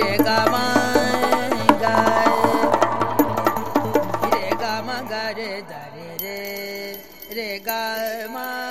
re Gama ma